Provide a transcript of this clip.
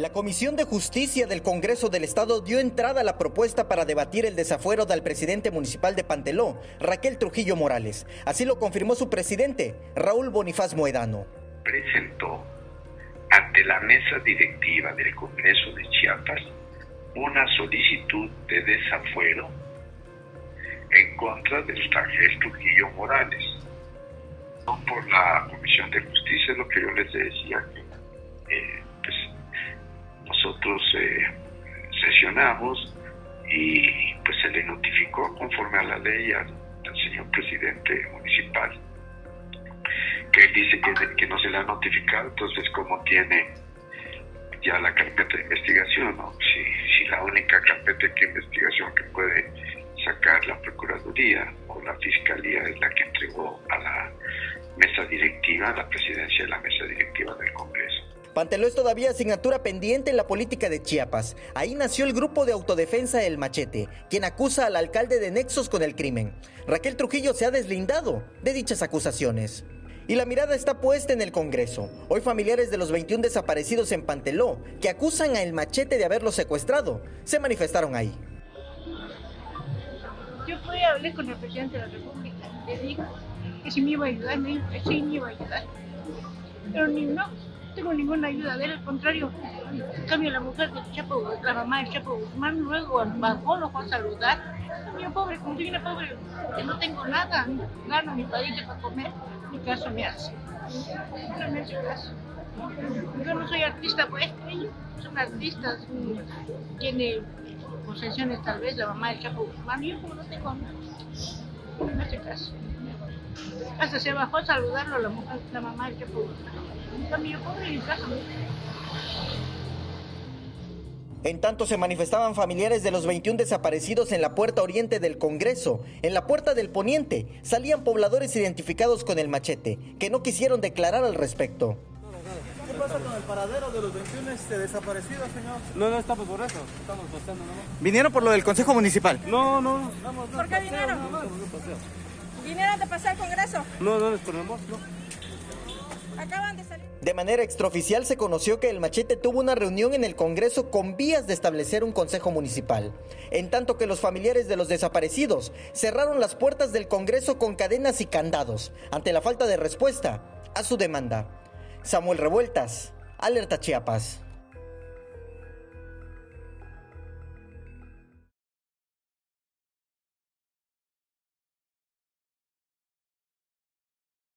La Comisión de Justicia del Congreso del Estado dio entrada a la propuesta para debatir el desafuero del presidente municipal de Panteló, Raquel Trujillo Morales. Así lo confirmó su presidente, Raúl Bonifaz Moedano. Presentó ante la mesa directiva del Congreso de Chiapas una solicitud de desafuero en contra del Raquel Trujillo Morales. No por la Comisión de Justicia, lo que yo les decía, que eh, nosotros eh, sesionamos y pues se le notificó conforme a la ley al, señor presidente municipal que él dice que, no se le ha notificado, entonces como tiene ya la carpeta de investigación, ¿no? si, si la única carpeta de investigación que puede sacar la Procuraduría o la Fiscalía es la que entregó a la mesa directiva, la presidencia de la mesa directiva del Congreso. Panteló es todavía asignatura pendiente en la política de Chiapas. Ahí nació el grupo de autodefensa El Machete, quien acusa al alcalde de nexos con el crimen. Raquel Trujillo se ha deslindado de dichas acusaciones. Y la mirada está puesta en el Congreso. Hoy familiares de los 21 desaparecidos en Panteló, que acusan a El Machete de haberlos secuestrado, se manifestaron ahí. Yo fui a hablar con el presidente de la República. Le dijo que si me iba a ayudar, me dijo que me iba a ayudar. Pero ni no, tengo ninguna ayuda de él, al contrario. En cambio, la mujer del Chapo, la mamá del Chapo Guzmán, luego bajó, lo fue a saludar. Yo pobre, como si pobre, que no tengo nada, ni gano ni para para comer, ni caso me hace. No me hace caso. Yo no soy artista, pues ellos son artistas, tiene posesiones tal vez, la mamá del Chapo Guzmán, yo como no tengo nada, no me hace caso. Hasta se bajó a saludarlo la mujer, la mamá del Chapo Guzmán. En tanto se manifestaban familiares de los 21 desaparecidos en la puerta oriente del Congreso. En la puerta del poniente salían pobladores identificados con el machete, que no quisieron declarar al respecto. ¿Qué pasa con el paradero de los 21 este, desaparecidos, señor? No, no estamos por eso, estamos paseando nomás. ¿Vinieron por lo del Consejo Municipal? No, no. ¿Por qué vinieron? ¿Vinieron de pasar al Congreso? No, no, les ponemos, no. Acaban de salir. De manera extraoficial se conoció que el machete tuvo una reunión en el Congreso con vías de establecer un consejo municipal, en tanto que los familiares de los desaparecidos cerraron las puertas del Congreso con cadenas y candados ante la falta de respuesta a su demanda. Samuel Revueltas, Alerta Chiapas.